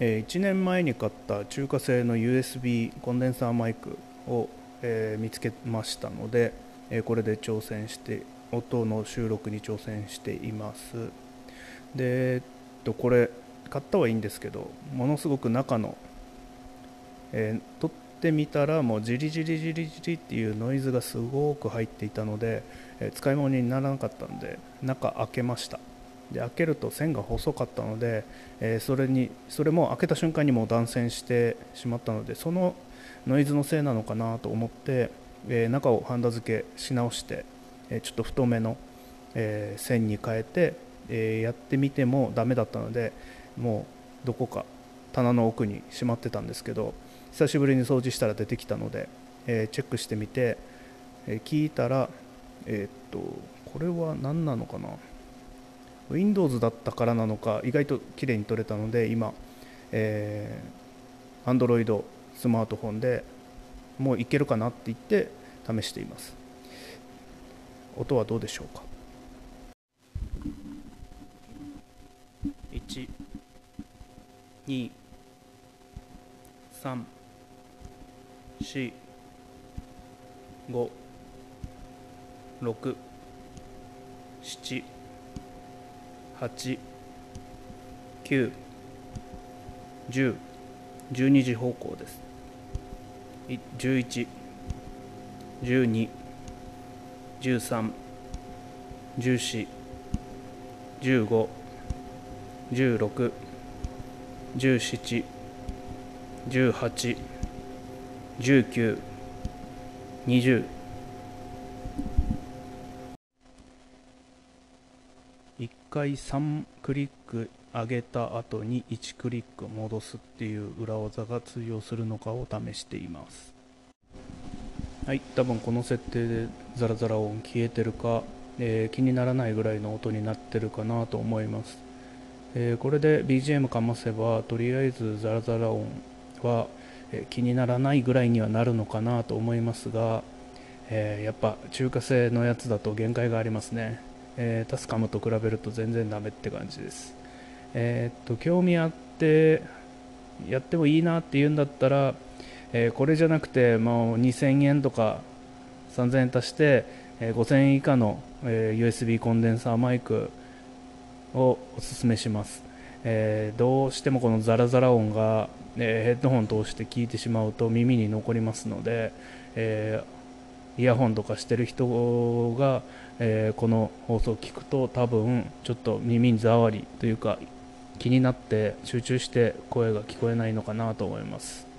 え1年前に買った中華製の USB コンデンサーマイクを、え見つけましたので、えこれで挑戦して音の収録に挑戦しています。で、えっと、これ買ったはいいんですけどものすごく中の、えー、撮ってみたらもうジリジリジリジリっていうノイズがすごく入っていたので、え、使い物にならなかったので中開けました。で開けると線が細かったので、えー、それにそれも開けた瞬間にもう断線してしまったのでそのノイズのせいなのかなと思って、えー、中をハンダ付けし直して、え、ちょっと太めの、え線に変えて、えやってみてもダメだったのでもうどこか棚の奥にしまってたんですけど久しぶりに掃除したら出てきたので、えチェックしてみて、え聞いたらえっとこれは何なのかな？Windows だったからなのか意外と綺麗に撮れたので今、えー、Android スマートフォンでもういけるかなって言って試しています。音はどうでしょうか？1 2 3 4 5 6 7 8 9 10 12時方向です。11 12 13 14 15 16 17 18 19 20 1回3クリック上げた後に1クリック戻すっていう裏技が通用するのかを試しています。はい多分この設定でザラザラ音消えてるか、えー、気にならないぐらいの音になってるかなと思います、えー、これで BGM かませばとりあえずザラザラ音は、えー、気にならないぐらいにはなるのかなと思いますが、えーやっぱ中華製のやつだと限界がありますね。えー、タスカムと比べると全然ダメって感じです。えー、っと興味あってやってもいいなって言うんだったら、え、これじゃなくてもう2000円とか3000円足して、え、5000円以下の、え USB コンデンサーマイクをおすすめします、えどうしてもこのザラザラ音が、えヘッドホン通して聞いてしまうと耳に残りますので、えイヤホンとかしてる人が、えー、この放送を聞くと多分ちょっと耳障りというか気になって集中して声が聞こえないのかなと思います。